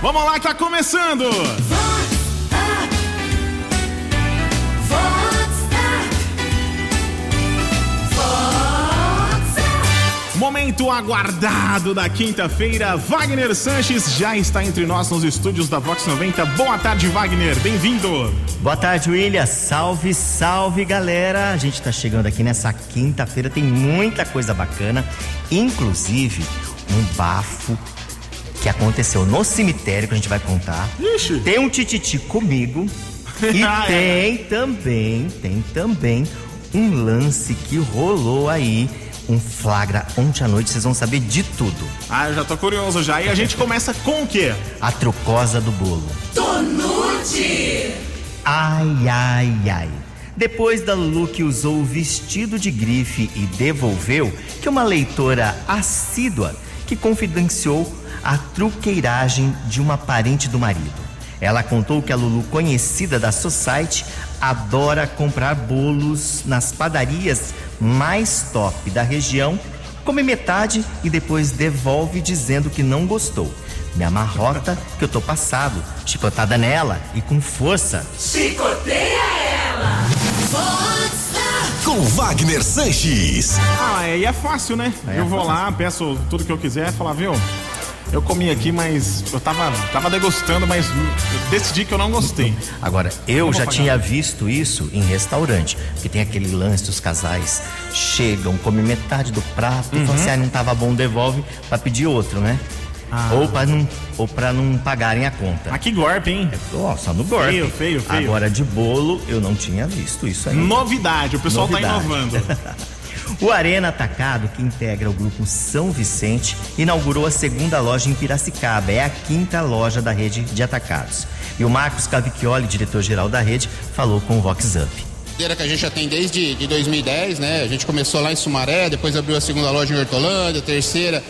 Vamos lá, tá começando! Momento aguardado da quinta-feira, Wagner Sanches já está entre nós nos estúdios da Vox 90. Boa tarde, Wagner, bem-vindo. Boa tarde, William. Salve, salve, galera. A gente está chegando aqui nessa quinta-feira, tem muita coisa bacana, inclusive um bafo que aconteceu no cemitério que a gente vai contar. Ixi. Tem um tititi comigo e Ah, é. tem também, tem também um lance que rolou aí, um flagra ontem à noite, vocês vão saber de tudo. Ah, eu já tô curioso já. E a gente começa com o quê? A trucosa do bolo. Ai, ai, ai. Depois da Lulu que usou o vestido de grife e devolveu, que uma leitora assídua que confidenciou a truqueiragem de uma parente do marido. Ela contou que a Lulu, conhecida da Society, adora comprar bolos nas padarias mais top da região, come metade e depois devolve dizendo que não gostou. Me amarrota que eu tô passado, chicotada nela e com força. Com Wagner Sanches. Ah, é, e é fácil, né? É eu vou fácil. lá, peço tudo que eu quiser, falar, viu? Eu comi aqui, mas eu tava, tava degustando, mas decidi que eu não gostei. Agora, eu já tinha visto isso em restaurante, porque tem aquele lance dos casais chegam, comem metade do prato, e falam assim, ah, não tava bom, devolve pra pedir outro, né? Uhum. Ah. Ou pra não ou para não pagarem a conta. Ah, que golpe, hein? Nossa, no golpe. Feio, feio, feio. Agora de bolo eu não tinha visto isso aí. Novidade, o pessoal Novidade. tá inovando. O Arena Atacado, que integra o grupo São Vicente, inaugurou a segunda loja em Piracicaba. É a quinta loja da rede de atacados. E o Marcos Cavicchioli, diretor-geral da rede, falou com o Vox Up. Que a gente já tem desde de 2010, né? A gente começou lá em Sumaré, depois abriu a segunda loja em Hortolândia, a terceira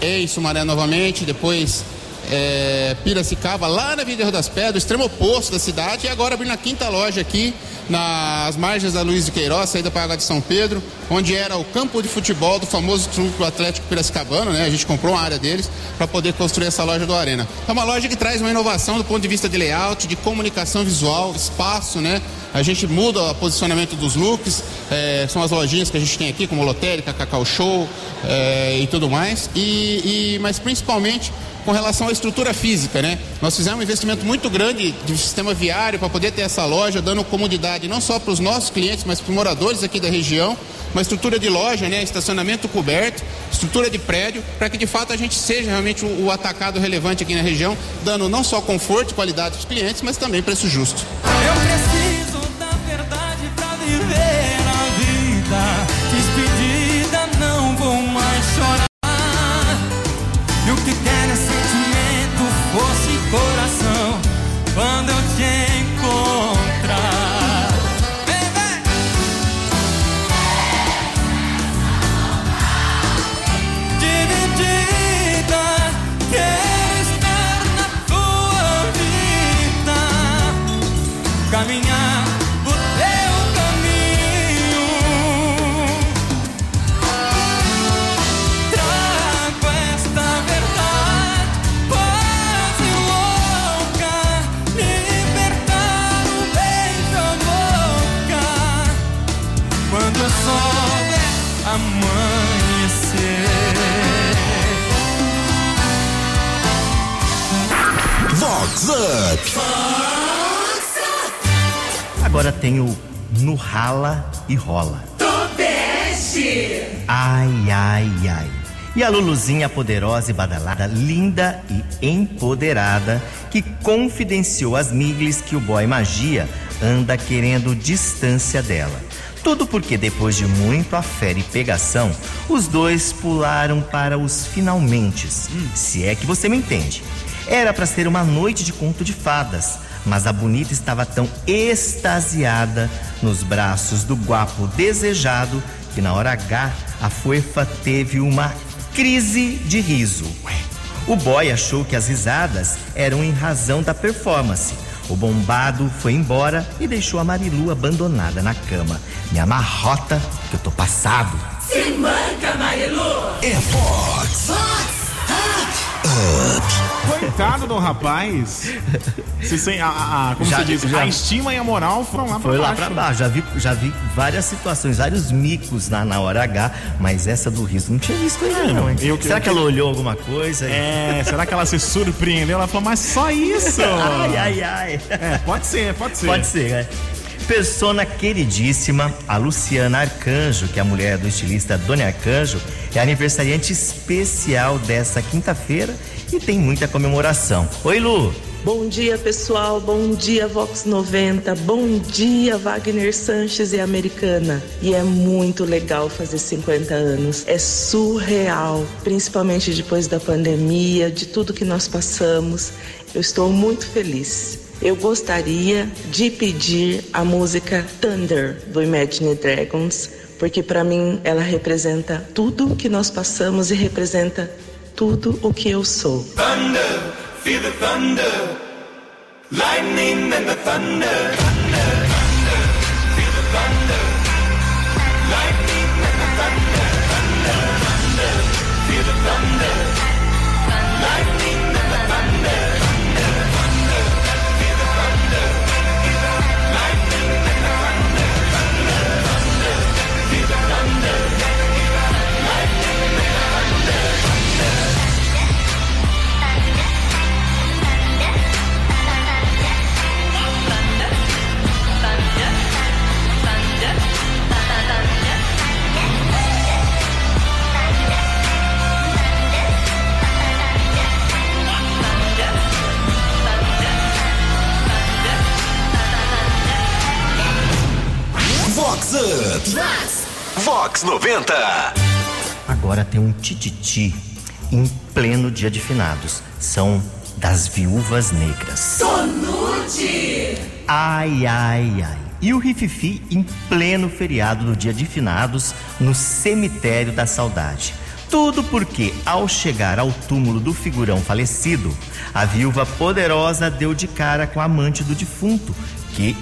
em Sumaré novamente, depois é, Piracicaba, lá na Rio das Pedras, extremo oposto da cidade, e agora abrindo a quinta loja aqui nas margens da Luiz de Queiroz, saída para a Água de São Pedro, onde era o campo de futebol do famoso Clube Atlético Piracicabano, né? A gente comprou uma área deles para poder construir essa loja do Arena. É uma loja que traz uma inovação do ponto de vista de layout, de comunicação visual, espaço, né? A gente muda o posicionamento dos looks, é, são as lojinhas que a gente tem aqui, como Lotérica, Cacau Show é, e tudo mais. E, e- mas principalmente com relação à estrutura física, né? Nós fizemos um investimento muito grande de sistema viário para poder ter essa loja, dando comodidade não só para os nossos clientes, mas para os moradores aqui da região. Uma estrutura de loja, né? Estacionamento coberto, estrutura de prédio, para que de fato a gente seja realmente o, o atacado relevante aqui na região, dando não só conforto e qualidade para os clientes, mas também preço justo. Tem o No Rala e Rola. Ai, ai, ai. E a Luluzinha poderosa e badalada, linda e empoderada, que confidenciou às miglis que o boy magia anda querendo distância dela. Tudo porque depois de muito afé e pegação, os dois pularam para os finalmente, se é que você me entende. Era para ser uma noite de conto de fadas, mas a bonita estava tão extasiada nos braços do guapo desejado que na hora H a fofa teve uma crise de riso. O boy achou que as risadas eram em razão da performance. O bombado foi embora e deixou a Marilu abandonada na cama. Me amarrota que eu tô passado. É Vox. Up. Coitado do rapaz. Se sem, a, a- como Já- você diz, já- a estima e a moral foram lá pra Foi lá baixo. pra baixo. Já vi, já vi várias situações, vários micos na, na hora H, mas essa do riso não tinha visto ainda, não, hein? eu Será eu que que- ela olhou alguma coisa? É, será que ela se surpreendeu? Ela falou, mas só isso? Ai, ai, ai. É, pode ser, pode ser. Pode ser, né? Persona queridíssima, a Luciana Arcanjo, que é a mulher do estilista Doni Arcanjo, é aniversariante especial dessa quinta-feira e tem muita comemoração. Oi, Lu! Bom dia, pessoal. Bom dia, Vox 90. Bom dia, Wagner Sanches e Americana. E é muito legal fazer 50 anos. É surreal, principalmente depois da pandemia, de tudo que nós passamos. Eu estou muito feliz. Eu gostaria de pedir a música Thunder do Imagine Dragons, porque para mim ela representa tudo que nós passamos e representa tudo o que eu sou. Feel the thunder, lightning and the thunder. Vox. Vox 90. Agora tem um tititi em pleno dia de finados. São das viúvas negras. Sonute! Ai, ai, ai. E o Rififi em pleno feriado do dia de finados no cemitério da saudade. Tudo porque, ao chegar ao túmulo do figurão falecido, a viúva poderosa deu de cara com a amante do defunto,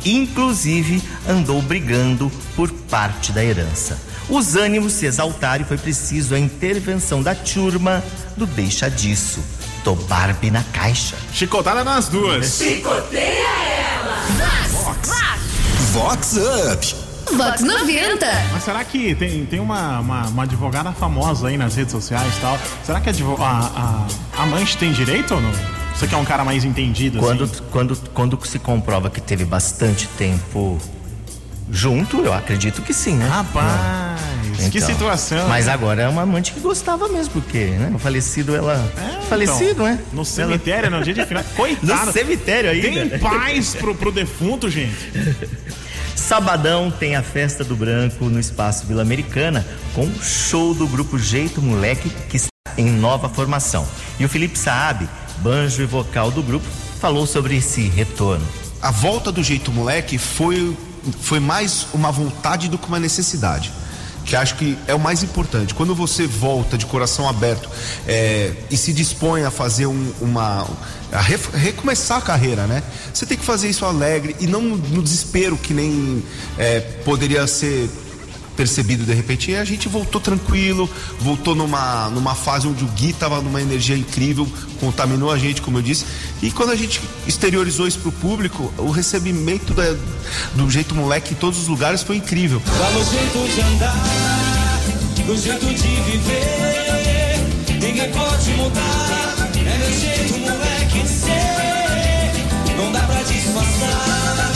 que inclusive andou brigando por parte da herança. Os ânimos se exaltaram e foi preciso a intervenção da turma do Deixa Disso. Tô Barbie na caixa. Chicotada nas duas. Vox Up. Vox 90. Mas será que tem, tem uma, uma, uma advogada famosa aí nas redes sociais e tal? Será que a, a, a, a amante tem direito ou não? Você que é um cara mais entendido, Quando, assim. quando, quando se comprova que teve bastante tempo junto, eu acredito que sim, né? Rapaz, que Então, situação. Mas agora é uma amante que gostava mesmo, porque, né? O falecido, ela. É, falecido, então, né? No cemitério, no dia de final. Coitado. No cemitério ainda. Tem paz pro, pro defunto, gente. Sabadão tem a festa do branco no Espaço Vila Americana com o show do grupo Jeito Moleque que está em nova formação. E o Felipe Saab, banjo e vocal do grupo, falou sobre esse retorno. a volta do jeito moleque foi, foi mais uma vontade do que uma necessidade. Que acho que é o mais importante. Quando você volta de coração aberto é, e se dispõe a fazer um- uma. a ref- recomeçar a carreira, né? Você tem que fazer isso alegre e não no desespero que nem é, poderia ser percebido de repente. E a gente voltou tranquilo, voltou numa, numa fase onde o Gui tava numa energia incrível, contaminou a gente, como eu disse. E quando a gente exteriorizou isso pro público, o recebimento da- do jeito moleque em todos os lugares foi incrível. Tá no jeito de andar, no jeito de viver. Ninguém pode mudar, é meu jeito, moleque, de ser. Não dá pra disfarçar,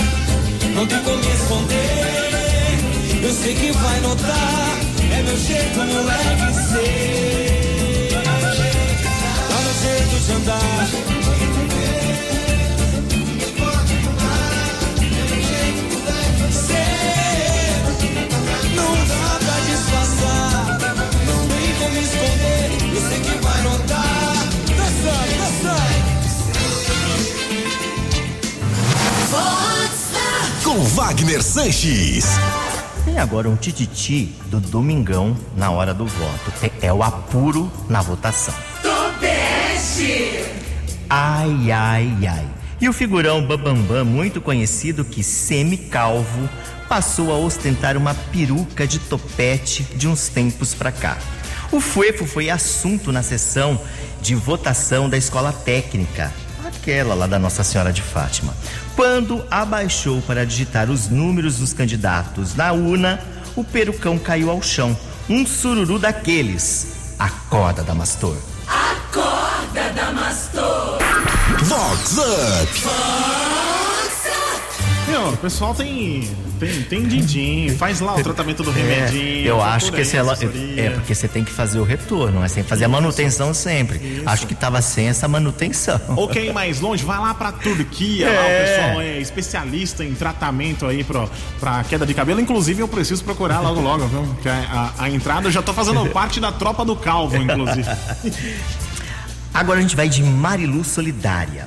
não tem como esconder. Eu sei que vai notar, é meu jeito, moleque, de ser. Tá no jeito de andar. Não dá pra disfarçar, não tem como esconder. Que vai notar. Dançando, dançando. Com Wagner Sanches. Tem agora um tititi do Domingão na hora do voto. É, é o apuro na votação. Ai, ai, ai. E o figurão Bambambam, muito conhecido que semi-calvo, passou a ostentar uma peruca de topete de uns tempos pra cá. O fuefo foi assunto na sessão de votação da escola técnica, aquela lá da Nossa Senhora de Fátima. Quando abaixou para digitar os números dos candidatos na urna, o perucão caiu ao chão. Um sururu daqueles. Acorda, Damastor. Vox Up. Meu, o pessoal tem. Tem, tem din-din, faz lá o tratamento do remedinho. eu procura acho que esse assessoria. é porque você tem que fazer o retorno, mas tem que fazer a manutenção sempre. Acho que tava sem essa manutenção. Ou quer ir mais longe, vai lá pra Turquia, lá o É. pessoal é especialista em tratamento aí pro, pra queda de cabelo. Inclusive, eu preciso procurar logo logo, viu? Que a, a- a entrada eu já tô fazendo parte da tropa do calvo, inclusive. Agora a gente vai de Marilu Solidária.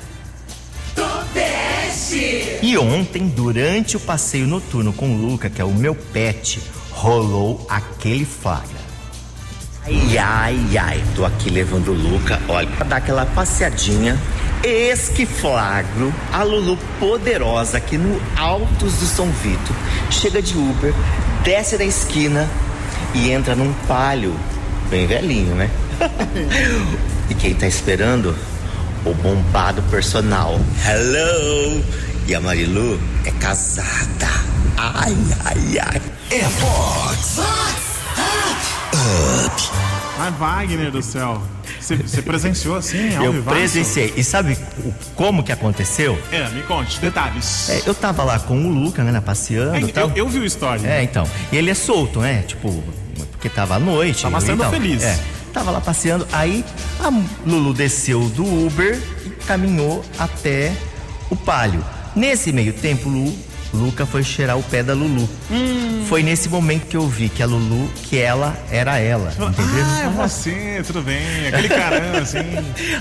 E ontem, durante o passeio noturno com o Luca, que é o meu pet, rolou aquele flagra. Ai, ai, ai, tô aqui levando o Luca, olha, pra dar aquela passeadinha. Eis que flagro a Lulu poderosa aqui no Altos do São Vito. Chega de Uber, desce da esquina e entra num palio, bem velhinho, né? e quem tá esperando? O bombado personal. Hello! E a Marilu é casada. Ai, ai, ai. É Vox Mas Wagner do céu, você presenciou assim, ao Eu vivaço? presenciei. E sabe o- como que aconteceu? É, me conte, detalhes. É, eu tava lá com o Luca, né, passeando É, e tal. eu, eu vi o story. É, então. E ele é solto, né? Tipo, porque tava à noite. Tava sendo tal. feliz. É. Tava lá passeando. Aí a Lulu desceu do Uber e caminhou até o palio. Nesse meio tempo, Lu, Luca foi cheirar o pé da Lulu. Hum. Foi nesse momento que eu vi que a Lulu, que ela era ela. Entendeu? Ah, é você, tudo bem. Aquele caramba, assim.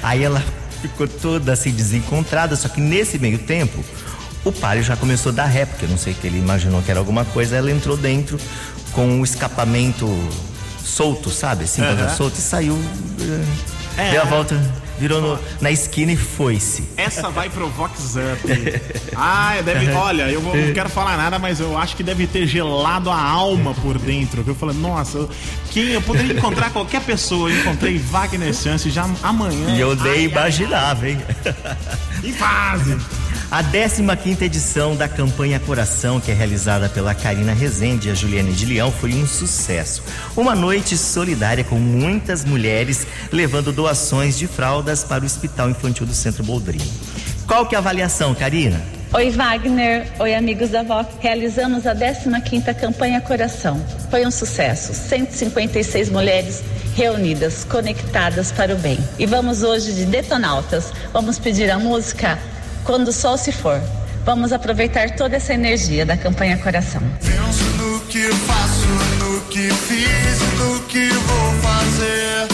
Aí ela ficou toda assim desencontrada, só que nesse meio tempo o Palio já começou a dar ré, porque eu não sei que ele imaginou que era alguma coisa, ela entrou dentro com o escapamento solto, sabe? Assim, Aham. solto e saiu. É. Deu a volta, virou no- na esquina e foi-se. Essa vai pro Vox Up. Ah, deve. Olha, eu vou- não quero falar nada, mas eu acho que deve ter gelado a alma por dentro. viu? Eu falei, nossa, eu, quem, eu poderia encontrar qualquer pessoa. Eu encontrei Wagner Chance já amanhã. E eu nem ai, imaginava, hein? Em fase. A 15ª edição da campanha Coração, que é realizada pela Karina Rezende e a Juliane de Leão, foi um sucesso. Uma noite solidária com muitas mulheres levando doações de fraldas para o Hospital Infantil do Centro Boldrini. Qual que é a avaliação, Karina? Oi, Wagner. Oi, amigos da Vox. Realizamos a 15ª campanha Coração. Foi um sucesso. 156 mulheres reunidas, conectadas para o bem. E vamos hoje de Detonautas. Vamos pedir a música Quando o Sol se For. Vamos aproveitar toda essa energia da campanha Coração. Penso no que faço, no que fiz no que vou fazer.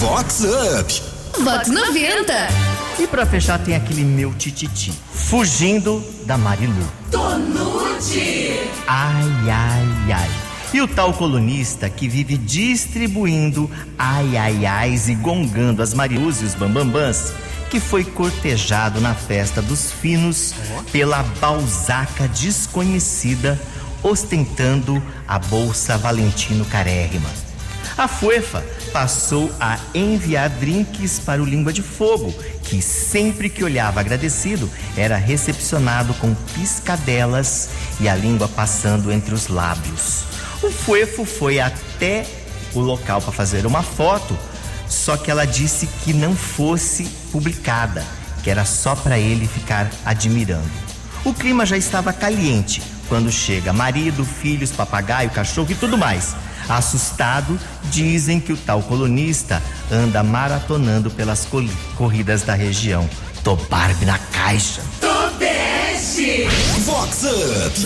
Vox Up. Vox 90. E pra fechar tem aquele meu tititi, fugindo da Marilu. Ai, ai, ai. E o tal colunista que vive distribuindo ai, ai, ais e gongando as Marilus e os bambambãs, que foi cortejado na festa dos finos pela balzaca desconhecida, ostentando a bolsa Valentino Carérrima. A Fuefa passou a enviar drinks para o Língua de Fogo, que sempre que olhava agradecido era recepcionado com piscadelas e a língua passando entre os lábios. O Fuefo foi até o local para fazer uma foto, só que ela disse que não fosse publicada, que era só para ele ficar admirando. O clima já estava caliente quando chega marido, filhos, papagaio, cachorro e tudo mais. Assustado, dizem que o tal colunista anda maratonando pelas corridas da região. Tô Barbie na caixa. Vox Up.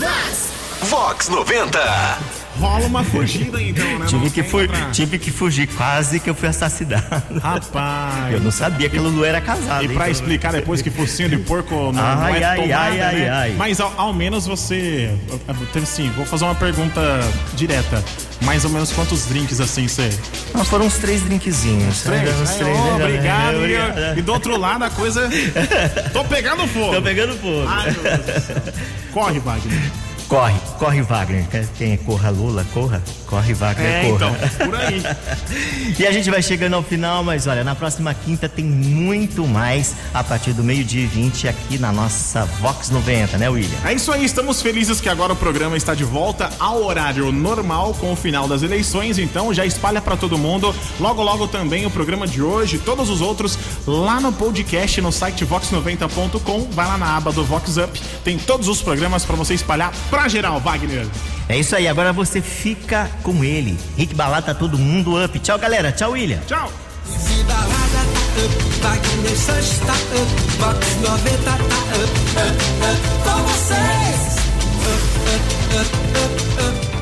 Vox 90. Rola uma fugida então, né? Tive Não que, fu tive que fugir, quase que eu fui assassinado. Rapaz. Eu não sabia que a Lulu era casada. E pra explicar depois que focinho de porco não, não Ai, é ai, tomada, ai, ai, né? ai. Mas ao, ao menos você... Teve sim, vou fazer uma pergunta direta. Mais ou menos quantos drinks assim você... Não, foram uns três drinkzinhos. Três? Uns Ai, três, ô, né? obrigado. E, e do outro lado a coisa... Tô pegando fogo. Tô pegando fogo. Ai. Corre, Wagner. Corre, corre Wagner. Quem é corra Lula, corra. Corre Wagner, É, corra. então, por aí. E a gente vai chegando ao final, mas olha, na próxima quinta tem muito mais a partir do meio-dia e 20 aqui na nossa Vox 90, né, William? É isso aí, estamos felizes que agora o programa está de volta ao horário normal com o final das eleições, então já espalha para todo mundo. Logo, logo também o programa de hoje, todos os outros lá no podcast no site vox90.com. Vai lá na aba do Vox Up, tem todos os programas para você espalhar pra geral, Wagner. É isso aí, agora você fica com ele. Rick Balata, todo mundo up. Tchau, galera. Tchau, William. Tchau. Balada tá up, Wagner Sanches tá up, Vox 90 tá up, up, up, com vocês. Up, up, up, up,